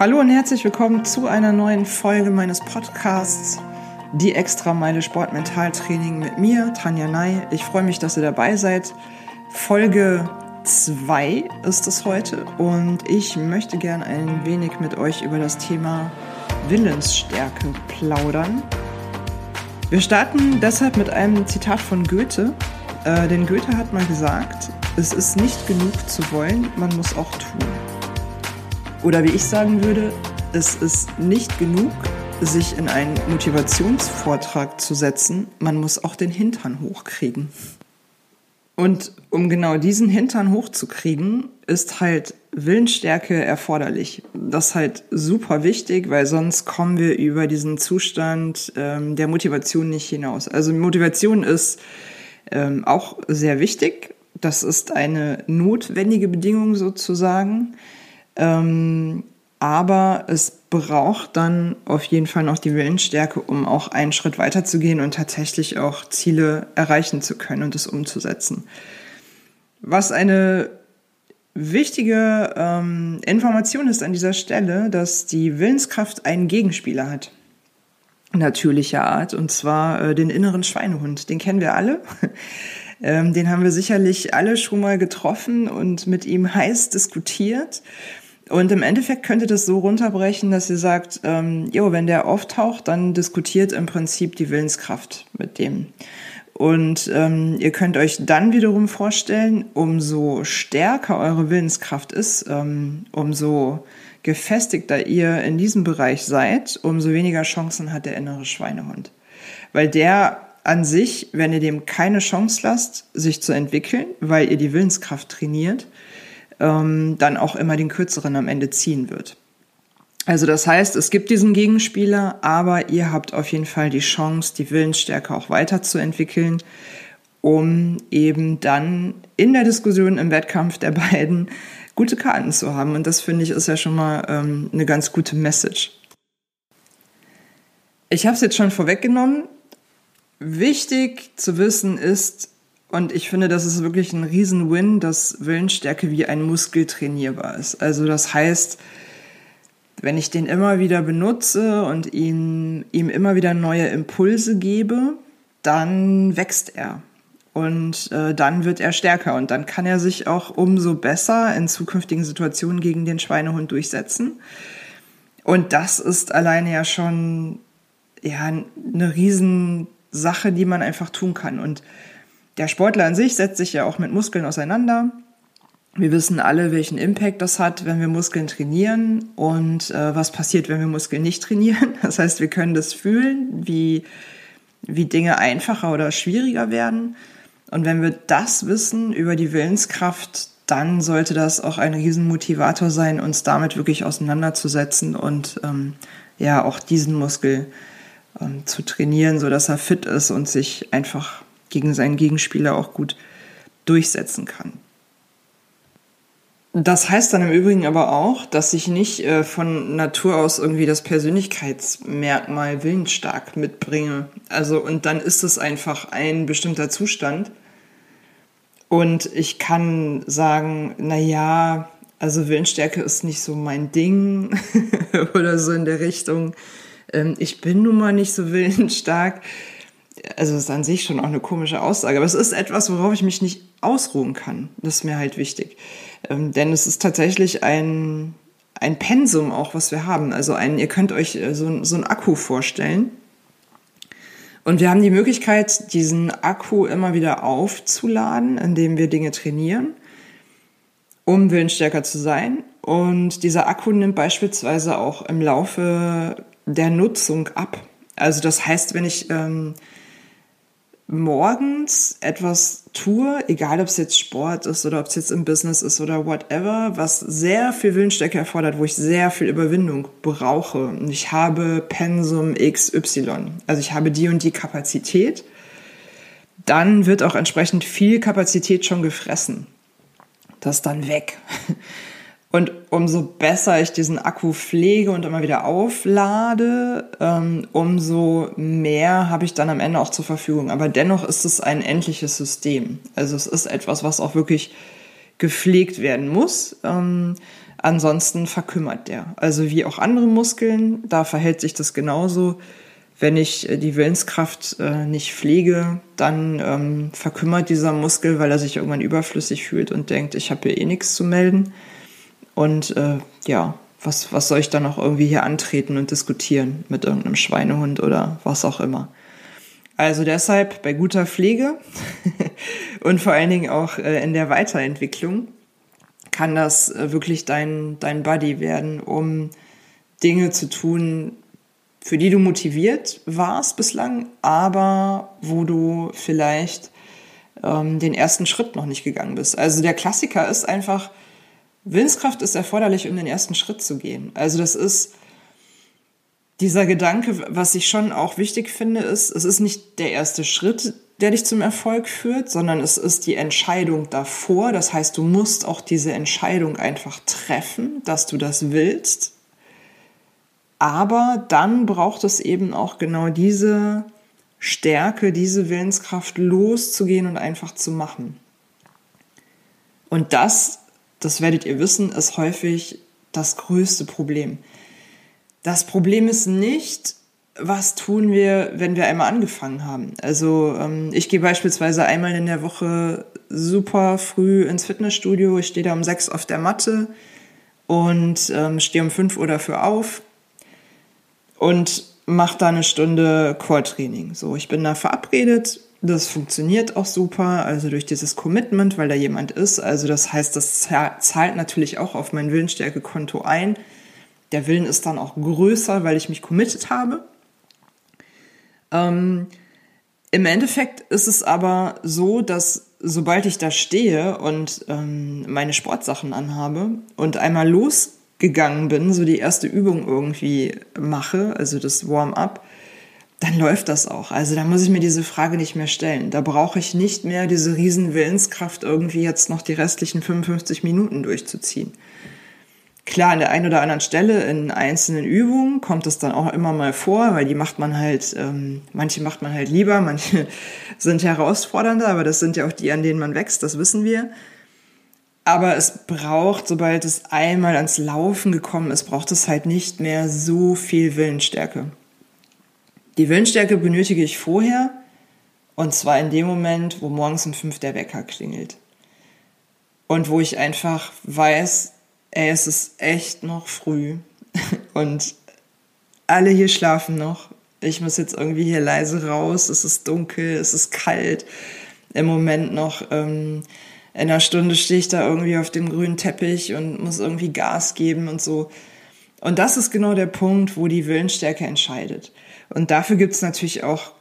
Hallo und herzlich willkommen zu einer neuen Folge meines Podcasts Die Extrameile Sportmentaltraining mit mir, Tanja Ney. Ich freue mich, dass ihr dabei seid. Folge 2 ist es heute und ich möchte gern ein wenig mit euch über das Thema Willensstärke plaudern. Wir starten deshalb mit einem Zitat von Goethe. Äh, denn Goethe hat mal gesagt, es ist nicht genug zu wollen, man muss auch tun. Oder wie ich sagen würde, es ist nicht genug, sich in einen Motivationsvortrag zu setzen, man muss auch den Hintern hochkriegen. Und um genau diesen Hintern hochzukriegen, ist halt Willensstärke erforderlich. Das ist halt super wichtig, weil sonst kommen wir über diesen Zustand ähm, der Motivation nicht hinaus. Also Motivation ist ähm, auch sehr wichtig. Das ist eine notwendige Bedingung sozusagen. Ähm, aber es braucht dann auf jeden Fall noch die Willensstärke, um auch einen Schritt weiter zu gehen und tatsächlich auch Ziele erreichen zu können und es umzusetzen. Was eine wichtige ähm, Information ist an dieser Stelle, dass die Willenskraft einen Gegenspieler hat. Natürlicher Art, und zwar äh, den inneren Schweinehund. Den kennen wir alle. ähm, den haben wir sicherlich alle schon mal getroffen und mit ihm heiß diskutiert. Und im Endeffekt könnte das so runterbrechen, dass ihr sagt, ähm, jo, wenn der auftaucht, dann diskutiert im Prinzip die Willenskraft mit dem. Und ähm, ihr könnt euch dann wiederum vorstellen, umso stärker eure Willenskraft ist, ähm, umso gefestigter ihr in diesem Bereich seid, umso weniger Chancen hat der innere Schweinehund. Weil der an sich, wenn ihr dem keine Chance lasst, sich zu entwickeln, weil ihr die Willenskraft trainiert, ähm, dann auch immer den kürzeren am Ende ziehen wird. Also das heißt, es gibt diesen Gegenspieler, aber ihr habt auf jeden Fall die Chance, die Willensstärke auch weiterzuentwickeln, um eben dann in der Diskussion im Wettkampf der beiden gute Karten zu haben. Und das finde ich ist ja schon mal ähm, eine ganz gute Message. Ich habe es jetzt schon vorweggenommen. Wichtig zu wissen ist, und ich finde, das ist wirklich ein Riesen-Win, dass Willensstärke wie ein Muskel trainierbar ist. Also das heißt, wenn ich den immer wieder benutze und ihm, ihm immer wieder neue Impulse gebe, dann wächst er. Und äh, dann wird er stärker und dann kann er sich auch umso besser in zukünftigen Situationen gegen den Schweinehund durchsetzen. Und das ist alleine ja schon ja, eine Riesensache, die man einfach tun kann. Und der Sportler an sich setzt sich ja auch mit Muskeln auseinander. Wir wissen alle, welchen Impact das hat, wenn wir Muskeln trainieren und äh, was passiert, wenn wir Muskeln nicht trainieren. Das heißt, wir können das fühlen, wie, wie Dinge einfacher oder schwieriger werden. Und wenn wir das wissen über die Willenskraft, dann sollte das auch ein Riesenmotivator sein, uns damit wirklich auseinanderzusetzen und ähm, ja auch diesen Muskel ähm, zu trainieren, so dass er fit ist und sich einfach gegen seinen Gegenspieler auch gut durchsetzen kann. Das heißt dann im Übrigen aber auch, dass ich nicht äh, von Natur aus irgendwie das Persönlichkeitsmerkmal willensstark mitbringe. Also, und dann ist es einfach ein bestimmter Zustand. Und ich kann sagen, na ja, also Willensstärke ist nicht so mein Ding oder so in der Richtung. Ähm, ich bin nun mal nicht so willensstark also ist an sich schon auch eine komische Aussage, aber es ist etwas, worauf ich mich nicht ausruhen kann. Das ist mir halt wichtig. Ähm, denn es ist tatsächlich ein, ein Pensum auch, was wir haben. Also ein, ihr könnt euch äh, so, so ein Akku vorstellen. Und wir haben die Möglichkeit, diesen Akku immer wieder aufzuladen, indem wir Dinge trainieren, um willensstärker zu sein. Und dieser Akku nimmt beispielsweise auch im Laufe der Nutzung ab. Also das heißt, wenn ich ähm, morgens etwas tue, egal ob es jetzt Sport ist oder ob es jetzt im Business ist oder whatever, was sehr viel Willensstärke erfordert, wo ich sehr viel Überwindung brauche. Und ich habe Pensum XY, also ich habe die und die Kapazität, dann wird auch entsprechend viel Kapazität schon gefressen. Das dann weg. Und umso besser ich diesen Akku pflege und immer wieder auflade, ähm, umso mehr habe ich dann am Ende auch zur Verfügung. Aber dennoch ist es ein endliches System. Also es ist etwas, was auch wirklich gepflegt werden muss. Ähm, Ansonsten verkümmert der. Also wie auch andere Muskeln, da verhält sich das genauso. Wenn ich äh, die Willenskraft äh, nicht pflege, dann ähm, verkümmert dieser Muskel, weil er sich irgendwann überflüssig fühlt und denkt, ich habe hier eh nichts zu melden. Und äh, ja, was, was soll ich dann noch irgendwie hier antreten und diskutieren mit irgendeinem Schweinehund oder was auch immer. Also deshalb bei guter Pflege und vor allen Dingen auch äh, in der Weiterentwicklung kann das äh, wirklich dein, dein Buddy werden, um Dinge zu tun, für die du motiviert warst bislang, aber wo du vielleicht ähm, den ersten Schritt noch nicht gegangen bist. Also der Klassiker ist einfach, Willenskraft ist erforderlich, um den ersten Schritt zu gehen. Also das ist dieser Gedanke, was ich schon auch wichtig finde, ist, es ist nicht der erste Schritt, der dich zum Erfolg führt, sondern es ist die Entscheidung davor. Das heißt, du musst auch diese Entscheidung einfach treffen, dass du das willst. Aber dann braucht es eben auch genau diese Stärke, diese Willenskraft loszugehen und einfach zu machen. Und das, das werdet ihr wissen, ist häufig das größte Problem. Das Problem ist nicht, was tun wir, wenn wir einmal angefangen haben? Also ähm, ich gehe beispielsweise einmal in der Woche super früh ins Fitnessstudio. Ich stehe da um sechs auf der Matte und ähm, stehe um fünf Uhr dafür auf und mache da eine Stunde Core-Training. So, ich bin da verabredet. Das funktioniert auch super, also durch dieses Commitment, weil da jemand ist. Also das heißt, das zahlt natürlich auch auf mein Willensstärke-Konto ein. Der Willen ist dann auch größer, weil ich mich committed habe. Ähm, Im Endeffekt ist es aber so, dass sobald ich da stehe und ähm, meine Sportsachen anhabe und einmal losgegangen bin, so die erste Übung irgendwie mache, also das Warm-up, dann läuft das auch. Also da muss ich mir diese Frage nicht mehr stellen. Da brauche ich nicht mehr diese riesen Willenskraft, irgendwie jetzt noch die restlichen 55 Minuten durchzuziehen. Klar, an der einen oder anderen Stelle in einzelnen Übungen kommt es dann auch immer mal vor, weil die macht man halt, ähm, manche macht man halt lieber, manche sind herausfordernder, aber das sind ja auch die, an denen man wächst, das wissen wir. Aber es braucht, sobald es einmal ans Laufen gekommen ist, braucht es halt nicht mehr so viel Willensstärke. Die Willensstärke benötige ich vorher, und zwar in dem Moment, wo morgens um fünf der Wecker klingelt. Und wo ich einfach weiß, ey, es ist echt noch früh und alle hier schlafen noch. Ich muss jetzt irgendwie hier leise raus. Es ist dunkel, es ist kalt. Im Moment noch ähm, in einer Stunde stehe ich da irgendwie auf dem grünen Teppich und muss irgendwie Gas geben und so. Und das ist genau der Punkt, wo die Willensstärke entscheidet. Und dafür gibt es natürlich auch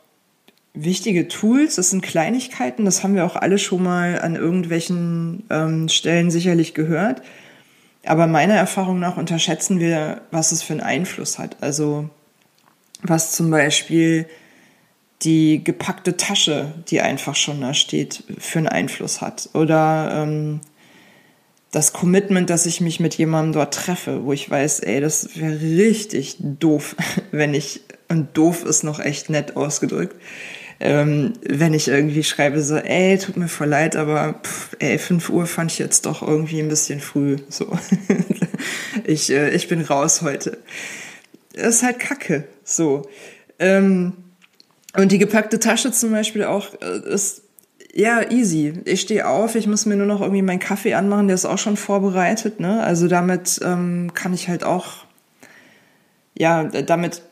wichtige Tools. Das sind Kleinigkeiten. Das haben wir auch alle schon mal an irgendwelchen ähm, Stellen sicherlich gehört. Aber meiner Erfahrung nach unterschätzen wir, was es für einen Einfluss hat. Also was zum Beispiel die gepackte Tasche, die einfach schon da steht, für einen Einfluss hat. Oder ähm, das Commitment, dass ich mich mit jemandem dort treffe, wo ich weiß, ey, das wäre richtig doof, wenn ich, und doof ist noch echt nett ausgedrückt, ähm, wenn ich irgendwie schreibe so, ey, tut mir voll leid, aber pff, ey, 5 Uhr fand ich jetzt doch irgendwie ein bisschen früh. So. ich, äh, ich bin raus heute. Das ist halt Kacke. So. Ähm, und die gepackte Tasche zum Beispiel auch äh, ist ja easy. Ich stehe auf, ich muss mir nur noch irgendwie meinen Kaffee anmachen, der ist auch schon vorbereitet. Ne? Also damit ähm, kann ich halt auch, ja, damit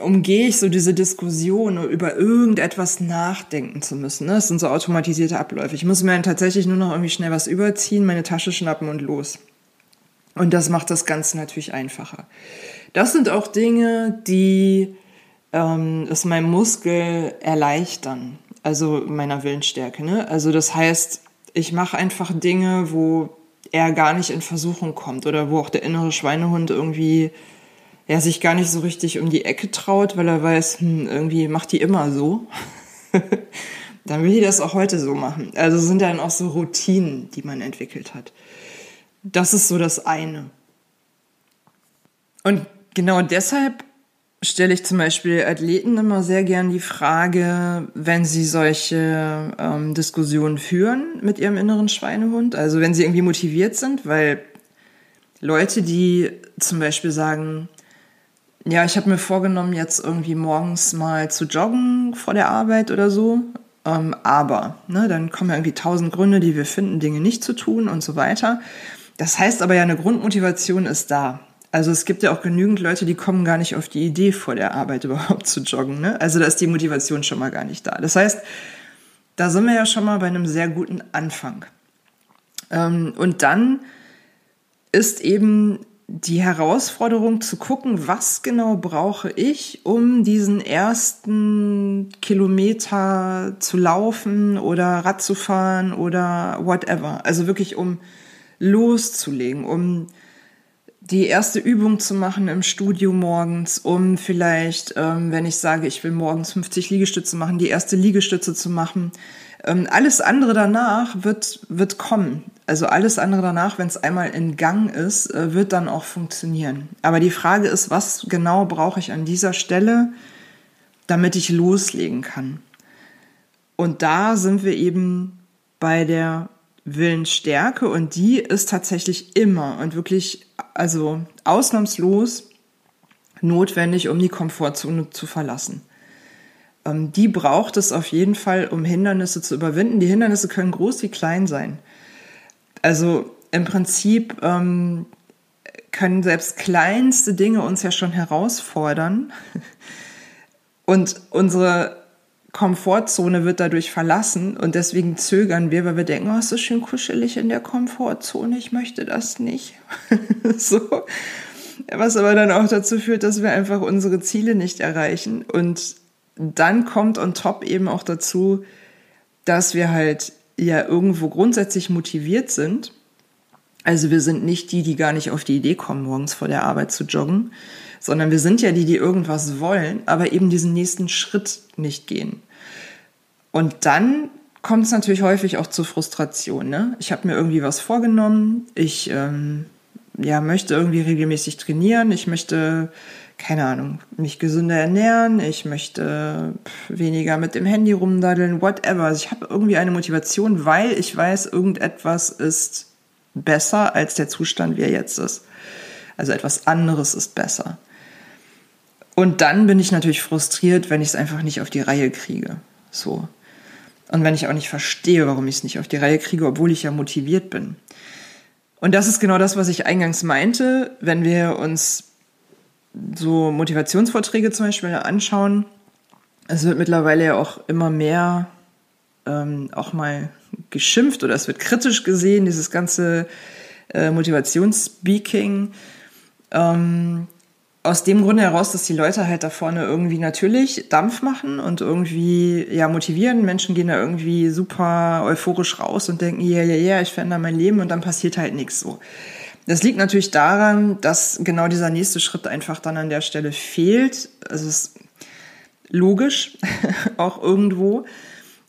umgehe ich so diese Diskussion über irgendetwas nachdenken zu müssen. Ne? Das sind so automatisierte Abläufe. Ich muss mir dann tatsächlich nur noch irgendwie schnell was überziehen, meine Tasche schnappen und los. Und das macht das Ganze natürlich einfacher. Das sind auch Dinge, die ähm, es meinem Muskel erleichtern, also meiner Willensstärke. Ne? Also das heißt, ich mache einfach Dinge, wo er gar nicht in Versuchung kommt oder wo auch der innere Schweinehund irgendwie er sich gar nicht so richtig um die Ecke traut, weil er weiß, hm, irgendwie macht die immer so. dann will die das auch heute so machen. Also sind dann auch so Routinen, die man entwickelt hat. Das ist so das eine. Und genau deshalb stelle ich zum Beispiel Athleten immer sehr gern die Frage, wenn sie solche ähm, Diskussionen führen mit ihrem inneren Schweinehund, also wenn sie irgendwie motiviert sind, weil Leute, die zum Beispiel sagen, ja, ich habe mir vorgenommen, jetzt irgendwie morgens mal zu joggen vor der Arbeit oder so. Ähm, aber, ne, dann kommen ja irgendwie tausend Gründe, die wir finden, Dinge nicht zu tun und so weiter. Das heißt aber ja, eine Grundmotivation ist da. Also es gibt ja auch genügend Leute, die kommen gar nicht auf die Idee, vor der Arbeit überhaupt zu joggen. Ne? Also da ist die Motivation schon mal gar nicht da. Das heißt, da sind wir ja schon mal bei einem sehr guten Anfang. Ähm, und dann ist eben die Herausforderung zu gucken, was genau brauche ich, um diesen ersten Kilometer zu laufen oder Rad zu fahren oder whatever. Also wirklich um loszulegen, um die erste Übung zu machen im Studio morgens, um vielleicht, ähm, wenn ich sage, ich will morgens 50 Liegestütze machen, die erste Liegestütze zu machen. Ähm, alles andere danach wird, wird kommen. Also alles andere danach, wenn es einmal in Gang ist, äh, wird dann auch funktionieren. Aber die Frage ist, was genau brauche ich an dieser Stelle, damit ich loslegen kann? Und da sind wir eben bei der Willensstärke und die ist tatsächlich immer und wirklich, also ausnahmslos notwendig, um die Komfortzone zu verlassen. Ähm, die braucht es auf jeden Fall, um Hindernisse zu überwinden. Die Hindernisse können groß wie klein sein. Also im Prinzip ähm, können selbst kleinste Dinge uns ja schon herausfordern. Und unsere Komfortzone wird dadurch verlassen und deswegen zögern wir, weil wir denken, oh, ist so schön kuschelig in der Komfortzone, ich möchte das nicht. so. Was aber dann auch dazu führt, dass wir einfach unsere Ziele nicht erreichen. Und dann kommt on top eben auch dazu, dass wir halt ja irgendwo grundsätzlich motiviert sind. Also wir sind nicht die, die gar nicht auf die Idee kommen, morgens vor der Arbeit zu joggen, sondern wir sind ja die, die irgendwas wollen, aber eben diesen nächsten Schritt nicht gehen. Und dann kommt es natürlich häufig auch zu Frustration. Ne? Ich habe mir irgendwie was vorgenommen, ich ähm, ja, möchte irgendwie regelmäßig trainieren, ich möchte, keine Ahnung, mich gesünder ernähren, ich möchte weniger mit dem Handy rumdaddeln, whatever. Also ich habe irgendwie eine Motivation, weil ich weiß, irgendetwas ist besser als der Zustand, wie er jetzt ist. Also etwas anderes ist besser. Und dann bin ich natürlich frustriert, wenn ich es einfach nicht auf die Reihe kriege. So. Und wenn ich auch nicht verstehe, warum ich es nicht auf die Reihe kriege, obwohl ich ja motiviert bin. Und das ist genau das, was ich eingangs meinte, wenn wir uns so Motivationsvorträge zum Beispiel anschauen. Es wird mittlerweile ja auch immer mehr ähm, auch mal geschimpft oder es wird kritisch gesehen, dieses ganze äh, Motivationsspeaking. Ähm, aus dem Grunde heraus, dass die Leute halt da vorne irgendwie natürlich Dampf machen und irgendwie ja motivieren. Menschen gehen da irgendwie super euphorisch raus und denken, ja, ja, ja, ich verändere mein Leben und dann passiert halt nichts so. Das liegt natürlich daran, dass genau dieser nächste Schritt einfach dann an der Stelle fehlt. Also es ist logisch, auch irgendwo.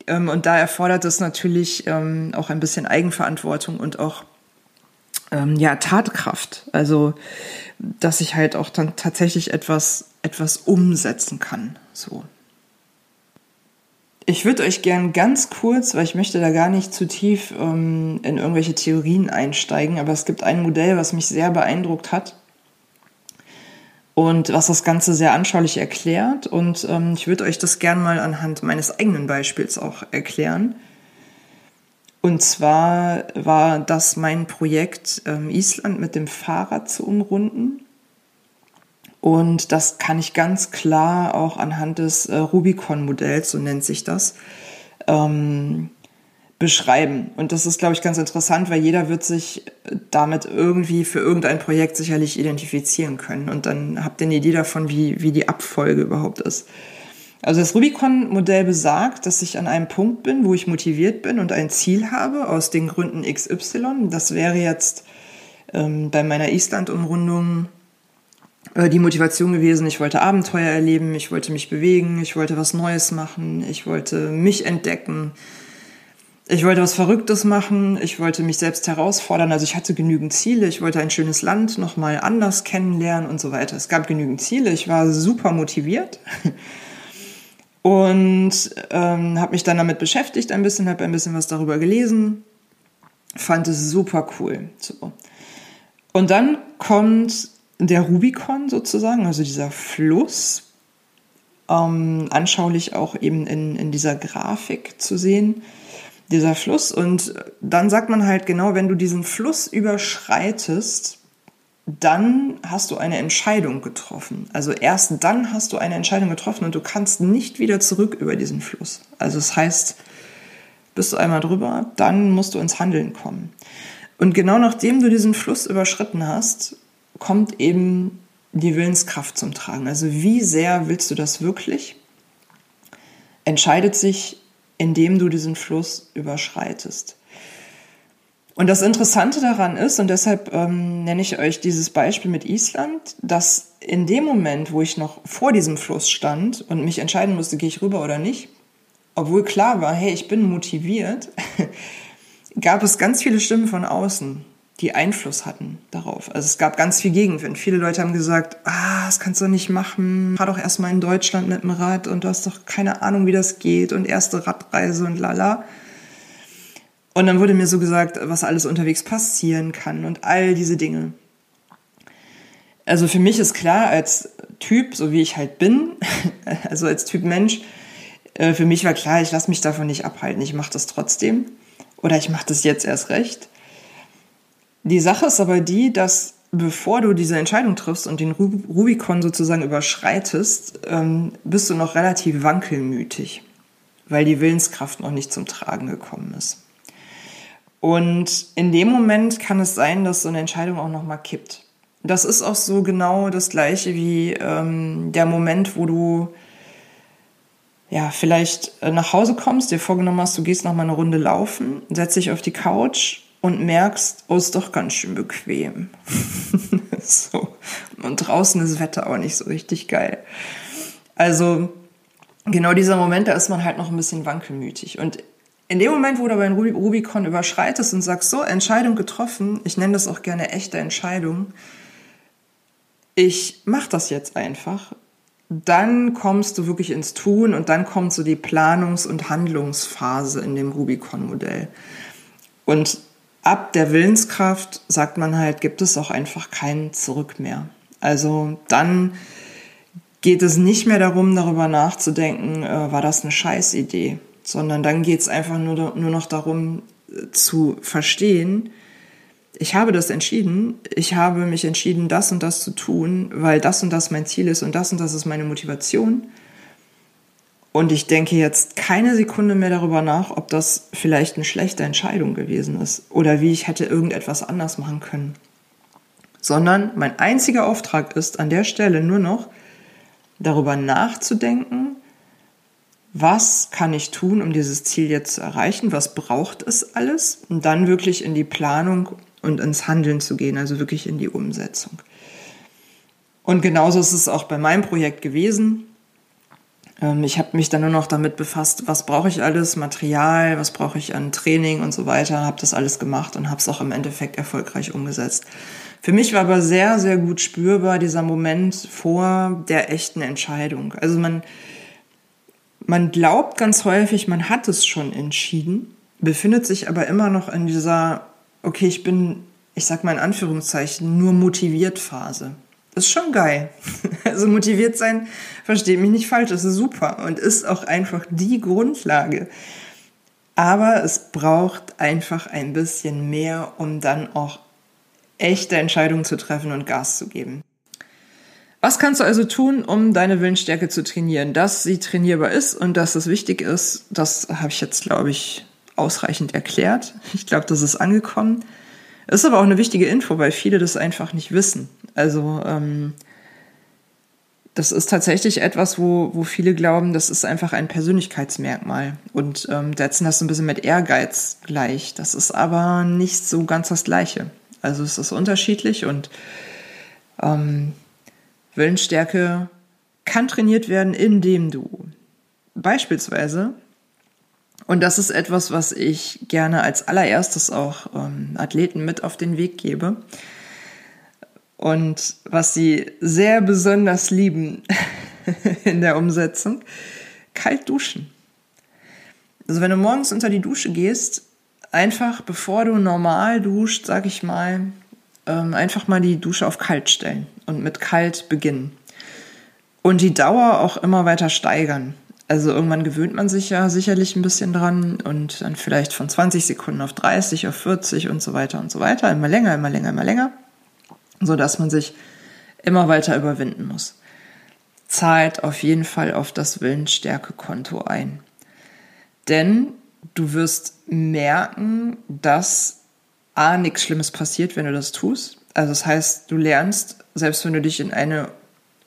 Ähm, und da erfordert es natürlich ähm, auch ein bisschen Eigenverantwortung und auch ähm, ja, Tatkraft. Also dass ich halt auch dann tatsächlich etwas, etwas umsetzen kann. So. Ich würde euch gern ganz kurz, weil ich möchte da gar nicht zu tief ähm, in irgendwelche Theorien einsteigen, aber es gibt ein Modell, was mich sehr beeindruckt hat und was das Ganze sehr anschaulich erklärt. Und ähm, ich würde euch das gern mal anhand meines eigenen Beispiels auch erklären. Und zwar war das mein Projekt, ähm, Island mit dem Fahrrad zu umrunden. Und das kann ich ganz klar auch anhand des äh, Rubicon-Modells, so nennt sich das, ähm, beschreiben. Und das ist, glaube ich, ganz interessant, weil jeder wird sich damit irgendwie für irgendein Projekt sicherlich identifizieren können. Und dann habt ihr eine Idee davon, wie, wie die Abfolge überhaupt ist. Also das Rubicon-Modell besagt, dass ich an einem Punkt bin, wo ich motiviert bin und ein Ziel habe, aus den Gründen XY. Das wäre jetzt ähm, bei meiner Island-Umrundung äh, die Motivation gewesen, ich wollte Abenteuer erleben, ich wollte mich bewegen, ich wollte was Neues machen, ich wollte mich entdecken, ich wollte was Verrücktes machen, ich wollte mich selbst herausfordern, also ich hatte genügend Ziele, ich wollte ein schönes Land nochmal anders kennenlernen und so weiter. Es gab genügend Ziele, ich war super motiviert. Und ähm, habe mich dann damit beschäftigt ein bisschen, habe ein bisschen was darüber gelesen, fand es super cool. So. Und dann kommt der Rubikon sozusagen, also dieser Fluss, ähm, anschaulich auch eben in, in dieser Grafik zu sehen, dieser Fluss. Und dann sagt man halt genau, wenn du diesen Fluss überschreitest, dann hast du eine Entscheidung getroffen. Also erst dann hast du eine Entscheidung getroffen und du kannst nicht wieder zurück über diesen Fluss. Also das heißt, bist du einmal drüber, dann musst du ins Handeln kommen. Und genau nachdem du diesen Fluss überschritten hast, kommt eben die Willenskraft zum Tragen. Also wie sehr willst du das wirklich? Entscheidet sich, indem du diesen Fluss überschreitest. Und das Interessante daran ist, und deshalb ähm, nenne ich euch dieses Beispiel mit Island, dass in dem Moment, wo ich noch vor diesem Fluss stand und mich entscheiden musste, gehe ich rüber oder nicht, obwohl klar war, hey, ich bin motiviert, gab es ganz viele Stimmen von außen, die Einfluss hatten darauf. Also es gab ganz viel Gegenwind. Viele Leute haben gesagt, ah, das kannst du nicht machen. Fahr doch erstmal in Deutschland mit dem Rad und du hast doch keine Ahnung, wie das geht und erste Radreise und lala. Und dann wurde mir so gesagt, was alles unterwegs passieren kann und all diese Dinge. Also für mich ist klar, als Typ, so wie ich halt bin, also als Typ Mensch, äh, für mich war klar, ich lasse mich davon nicht abhalten. Ich mache das trotzdem. Oder ich mache das jetzt erst recht. Die Sache ist aber die, dass bevor du diese Entscheidung triffst und den Rubikon sozusagen überschreitest, ähm, bist du noch relativ wankelmütig, weil die Willenskraft noch nicht zum Tragen gekommen ist. Und in dem Moment kann es sein, dass so eine Entscheidung auch nochmal kippt. Das ist auch so genau das gleiche wie ähm, der Moment, wo du ja, vielleicht äh, nach Hause kommst, dir vorgenommen hast, du gehst noch mal eine Runde laufen, setzt dich auf die Couch und merkst, oh, ist doch ganz schön bequem. so. Und draußen ist das Wetter auch nicht so richtig geil. Also, genau dieser Moment, da ist man halt noch ein bisschen wankelmütig. Und in dem Moment, wo du aber den Rubikon überschreitest und sagst, so, Entscheidung getroffen, ich nenne das auch gerne echte Entscheidung, ich mach das jetzt einfach dann kommst du wirklich ins Tun und dann kommt so die Planungs- und Handlungsphase in dem Rubicon-Modell. Und ab der Willenskraft, sagt man halt, gibt es auch einfach kein Zurück mehr. Also dann geht es nicht mehr darum, darüber nachzudenken, äh, war das eine Scheißidee, sondern dann geht es einfach nur, nur noch darum äh, zu verstehen, ich habe das entschieden, ich habe mich entschieden, das und das zu tun, weil das und das mein Ziel ist und das und das ist meine Motivation. Und ich denke jetzt keine Sekunde mehr darüber nach, ob das vielleicht eine schlechte Entscheidung gewesen ist oder wie ich hätte irgendetwas anders machen können. Sondern mein einziger Auftrag ist an der Stelle nur noch darüber nachzudenken, was kann ich tun, um dieses Ziel jetzt zu erreichen, was braucht es alles und dann wirklich in die Planung und ins Handeln zu gehen, also wirklich in die Umsetzung. Und genauso ist es auch bei meinem Projekt gewesen. Ähm, ich habe mich dann nur noch damit befasst, was brauche ich alles, Material, was brauche ich an Training und so weiter, habe das alles gemacht und habe es auch im Endeffekt erfolgreich umgesetzt. Für mich war aber sehr, sehr gut spürbar dieser Moment vor der echten Entscheidung. Also man, man glaubt ganz häufig, man hat es schon entschieden, befindet sich aber immer noch in dieser okay, ich bin, ich sag mal in Anführungszeichen, nur motiviert Phase. Ist schon geil. Also motiviert sein, versteht mich nicht falsch, ist super und ist auch einfach die Grundlage. Aber es braucht einfach ein bisschen mehr, um dann auch echte Entscheidungen zu treffen und Gas zu geben. Was kannst du also tun, um deine Willensstärke zu trainieren? Dass sie trainierbar ist und dass es wichtig ist, das habe ich jetzt, glaube ich, ausreichend erklärt. Ich glaube, das ist angekommen. Ist aber auch eine wichtige Info, weil viele das einfach nicht wissen. Also ähm, das ist tatsächlich etwas, wo, wo viele glauben, das ist einfach ein Persönlichkeitsmerkmal und ähm, setzen das ein bisschen mit Ehrgeiz gleich. Das ist aber nicht so ganz das Gleiche. Also es ist unterschiedlich und ähm, Willensstärke kann trainiert werden, indem du beispielsweise und das ist etwas, was ich gerne als allererstes auch ähm, Athleten mit auf den Weg gebe. Und was sie sehr besonders lieben in der Umsetzung, kalt duschen. Also wenn du morgens unter die Dusche gehst, einfach bevor du normal duscht, sag ich mal, ähm, einfach mal die Dusche auf kalt stellen und mit kalt beginnen. Und die Dauer auch immer weiter steigern. Also irgendwann gewöhnt man sich ja sicherlich ein bisschen dran und dann vielleicht von 20 Sekunden auf 30, auf 40 und so weiter und so weiter. Immer länger, immer länger, immer länger. So dass man sich immer weiter überwinden muss. Zahlt auf jeden Fall auf das Willensstärke-Konto ein. Denn du wirst merken, dass A, nichts Schlimmes passiert, wenn du das tust. Also das heißt, du lernst, selbst wenn du dich in eine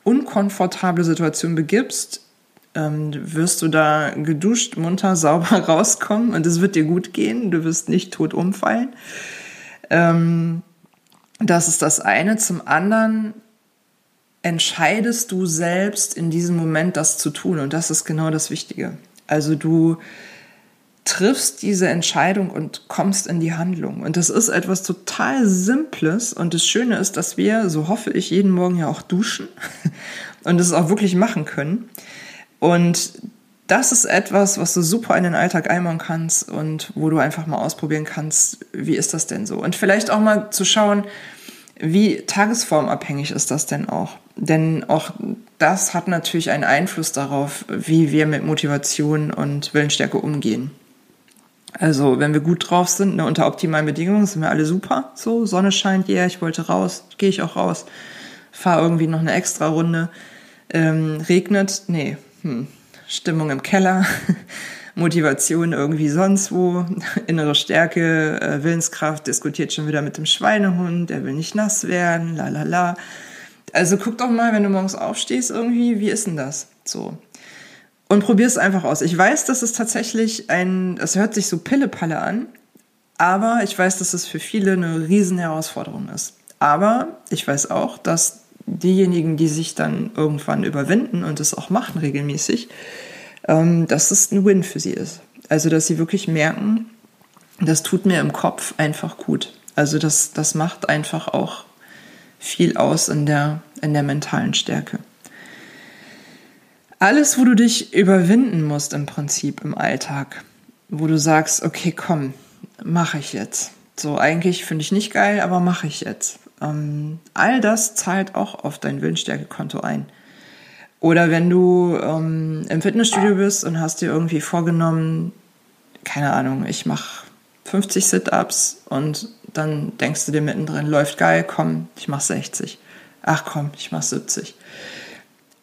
unkomfortable Situation begibst, ähm, wirst du da geduscht, munter, sauber rauskommen und es wird dir gut gehen. Du wirst nicht tot umfallen. Ähm, das ist das eine. Zum anderen entscheidest du selbst in diesem Moment das zu tun und das ist genau das Wichtige. Also du triffst diese Entscheidung und kommst in die Handlung. Und das ist etwas total Simples. Und das Schöne ist, dass wir, so hoffe ich, jeden Morgen ja auch duschen und es auch wirklich machen können. Und das ist etwas, was du super in den Alltag einbauen kannst und wo du einfach mal ausprobieren kannst, wie ist das denn so? Und vielleicht auch mal zu schauen, wie tagesformabhängig ist das denn auch? Denn auch das hat natürlich einen Einfluss darauf, wie wir mit Motivation und Willensstärke umgehen. Also, wenn wir gut drauf sind, ne, unter optimalen Bedingungen, sind wir alle super. So, Sonne scheint, ja, yeah, ich wollte raus, gehe ich auch raus. Fahr irgendwie noch eine extra Runde. Ähm, regnet, nee, hm. Stimmung im Keller, Motivation irgendwie sonst wo, innere Stärke, äh, Willenskraft, diskutiert schon wieder mit dem Schweinehund, der will nicht nass werden, la la la. Also guck doch mal, wenn du morgens aufstehst, irgendwie, wie ist denn das? So und probier es einfach aus. Ich weiß, dass es tatsächlich ein, es hört sich so Pille-Palle an, aber ich weiß, dass es für viele eine riesen Herausforderung ist. Aber ich weiß auch, dass diejenigen, die sich dann irgendwann überwinden und es auch machen regelmäßig, ähm, dass es ein Win für sie ist. Also, dass sie wirklich merken, das tut mir im Kopf einfach gut. Also, das, das macht einfach auch viel aus in der, in der mentalen Stärke. Alles, wo du dich überwinden musst im Prinzip im Alltag, wo du sagst, okay, komm, mache ich jetzt. So, eigentlich finde ich nicht geil, aber mache ich jetzt. Ähm, all das zahlt auch auf dein Willensstärkekonto ein. Oder wenn du ähm, im Fitnessstudio bist und hast dir irgendwie vorgenommen, keine Ahnung, ich mache 50 Sit-ups und dann denkst du dir mittendrin, läuft geil, komm, ich mache 60. Ach komm, ich mache 70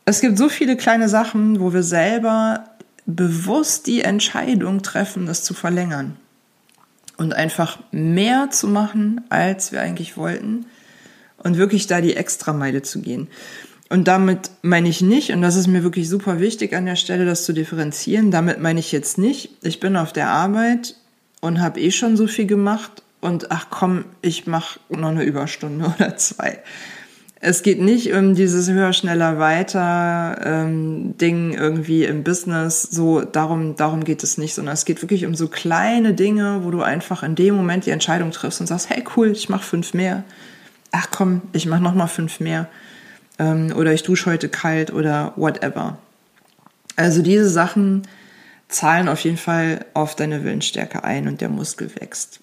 es gibt so viele kleine Sachen, wo wir selber bewusst die Entscheidung treffen, das zu verlängern und einfach mehr zu machen, als wir eigentlich wollten und wirklich da die Extrameile zu gehen. Und damit meine ich nicht, und das ist mir wirklich super wichtig an der Stelle, das zu differenzieren, damit meine ich jetzt nicht, ich bin auf der Arbeit und habe eh schon so viel gemacht und ach komm, ich mache noch eine Überstunde oder zwei es geht nicht um dieses höher, schneller, weiter ähm, Ding irgendwie im Business. So darum, darum geht es nicht, sondern es geht wirklich um so kleine Dinge, wo du einfach in dem Moment die Entscheidung triffst und sagst, hey cool, ich mache fünf mehr. Ach komm, ich mache noch mal fünf mehr. Ähm, oder ich dusche heute kalt oder whatever. Also diese Sachen zahlen auf jeden Fall auf deine Willensstärke ein und der Muskel wächst.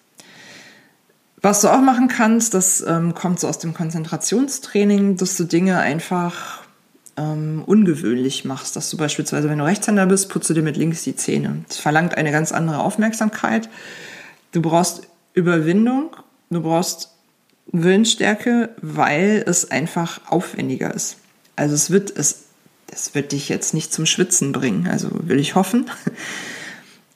Was du auch machen kannst, das ähm, kommt so aus dem Konzentrationstraining, dass du Dinge einfach ähm, ungewöhnlich machst. Dass du beispielsweise, wenn du Rechtshänder bist, putzt du dir mit links die Zähne. Das verlangt eine ganz andere Aufmerksamkeit. Du brauchst Überwindung, du brauchst Willensstärke, weil es einfach aufwendiger ist. Also es wird, es, es wird dich jetzt nicht zum Schwitzen bringen, also will ich hoffen.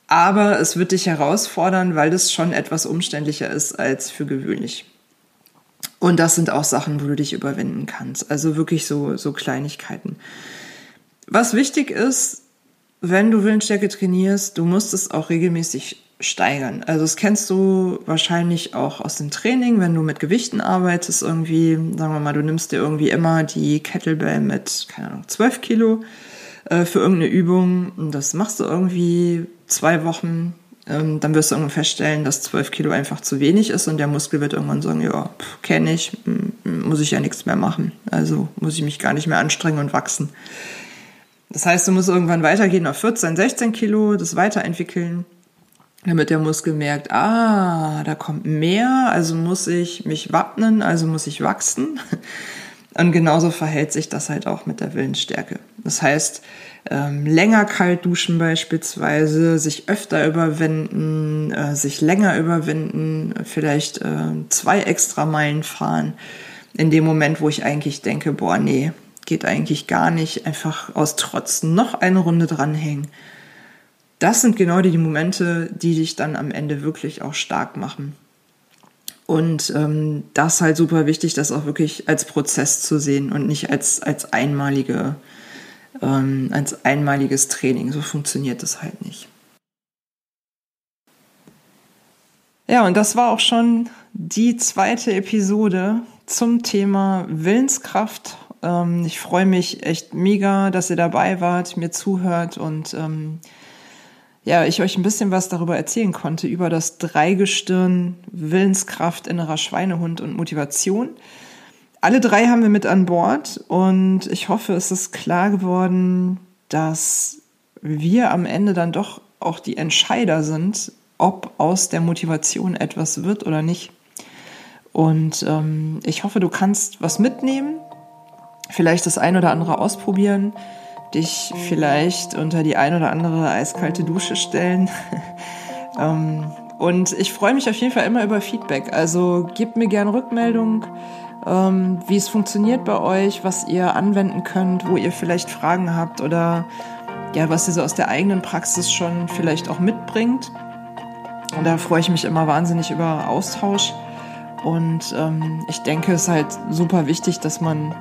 Aber es wird dich herausfordern, weil das schon etwas umständlicher ist als für gewöhnlich. Und das sind auch Sachen, wo du dich überwinden kannst. Also wirklich so, so Kleinigkeiten. Was wichtig ist, wenn du Willensstärke trainierst, du musst es auch regelmäßig steigern. Also das kennst du wahrscheinlich auch aus dem Training, wenn du mit Gewichten arbeitest, irgendwie, sagen wir mal, du nimmst dir irgendwie immer die Kettlebell mit, keine Ahnung, 12 Kilo äh, für irgendeine Übung. Und das machst du irgendwie zwei Wochen. Ähm, dann wirst du irgendwann feststellen, dass 12 Kilo einfach zu wenig ist und der Muskel wird irgendwann sagen, ja, kenne ich, muss ich ja nichts mehr machen. Also muss ich mich gar nicht mehr anstrengen und wachsen. Das heißt, du musst irgendwann weitergehen auf 14, 16 Kilo, das weiterentwickeln. damit der Muskel merkt, ah, da kommt mehr, also muss ich mich wappnen, also muss ich wachsen. Und genauso verhält sich das halt auch mit der Willensstärke. Das heißt, ähm, länger kalt duschen beispielsweise, sich öfter überwinden, äh, sich länger überwinden, vielleicht äh, zwei extra Meilen fahren. In dem Moment, wo ich eigentlich denke, boah, nee, geht eigentlich gar nicht, einfach aus Trotz noch eine Runde dranhängen. Das sind genau die Momente, die dich dann am Ende wirklich auch stark machen. Und ähm, das ist halt super wichtig, das auch wirklich als Prozess zu sehen und nicht als, als einmalige, ähm, als einmaliges Training. So funktioniert das halt nicht. Ja, und das war auch schon die zweite Episode zum Thema Willenskraft. Ähm, ich freue mich echt mega, dass ihr dabei wart, mir zuhört und ähm, ja, ich euch ein bisschen was darüber erzählen konnte, über das Dreigestirn Willenskraft, innerer Schweinehund und Motivation. Alle drei haben wir mit an Bord und ich hoffe, es ist klar geworden, dass wir am Ende dann doch auch die Entscheider sind, ob aus der Motivation etwas wird oder nicht. Und ähm, ich hoffe, du kannst was mitnehmen, vielleicht das ein oder andere ausprobieren dich vielleicht unter die ein oder andere eiskalte Dusche stellen. ähm, und ich freue mich auf jeden Fall immer über Feedback. Also gebt mir gerne Rückmeldung, ähm, wie es funktioniert bei euch, was ihr anwenden könnt, wo ihr vielleicht Fragen habt oder ja, was ihr so aus der eigenen Praxis schon vielleicht auch mitbringt. Und da freue ich mich immer wahnsinnig über Austausch. Und ähm, ich denke, es ist halt super wichtig, dass man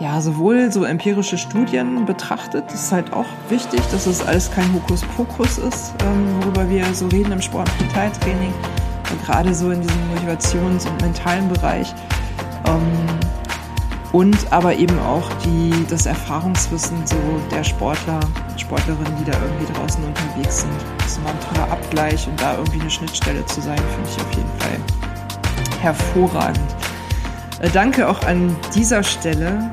ja, sowohl so empirische Studien betrachtet, das ist halt auch wichtig, dass es alles kein Hokuspokus ist, ähm, worüber wir so reden im Sport- und Mentaltraining, gerade so in diesem Motivations- und mentalen Bereich. Ähm, und aber eben auch die, das Erfahrungswissen so der Sportler, Sportlerinnen, die da irgendwie draußen unterwegs sind. Das ist immer ein toller Abgleich und da irgendwie eine Schnittstelle zu sein, finde ich auf jeden Fall hervorragend. Äh, danke auch an dieser Stelle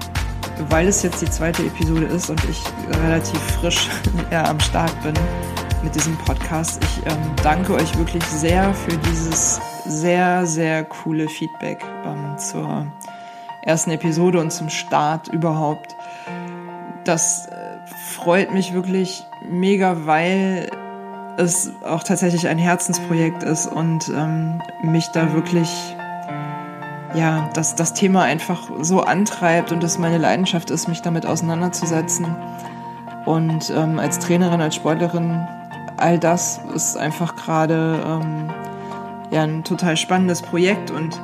weil es jetzt die zweite Episode ist und ich relativ frisch am Start bin mit diesem Podcast. Ich ähm, danke euch wirklich sehr für dieses sehr, sehr coole Feedback ähm, zur ersten Episode und zum Start überhaupt. Das äh, freut mich wirklich mega, weil es auch tatsächlich ein Herzensprojekt ist und ähm, mich da wirklich ja, dass das Thema einfach so antreibt und es meine Leidenschaft ist, mich damit auseinanderzusetzen. Und ähm, als Trainerin, als Sportlerin, all das ist einfach gerade ähm, ja ein total spannendes Projekt und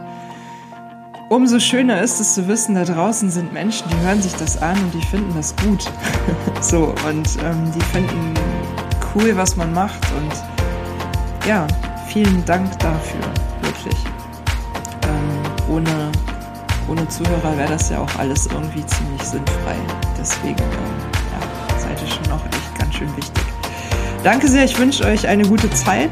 umso schöner ist es zu wissen, da draußen sind Menschen, die hören sich das an und die finden das gut. so und ähm, die finden cool, was man macht und ja, vielen Dank dafür, wirklich ohne, ohne Zuhörer wäre das ja auch alles irgendwie ziemlich sinnfrei. Deswegen ähm, ja, seid ihr schon auch echt ganz schön wichtig. Danke sehr, ich wünsche euch eine gute Zeit.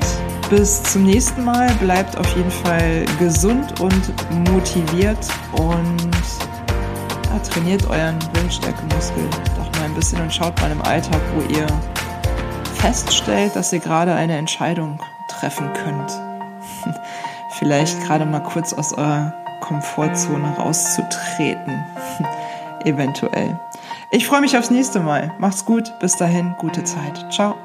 Bis zum nächsten Mal. Bleibt auf jeden Fall gesund und motiviert und ja, trainiert euren Willensstärkemuskel doch mal ein bisschen und schaut mal im Alltag, wo ihr feststellt, dass ihr gerade eine Entscheidung treffen könnt. Vielleicht gerade mal kurz aus eurer Komfortzone rauszutreten. Eventuell. Ich freue mich aufs nächste Mal. Macht's gut. Bis dahin, gute Zeit. Ciao.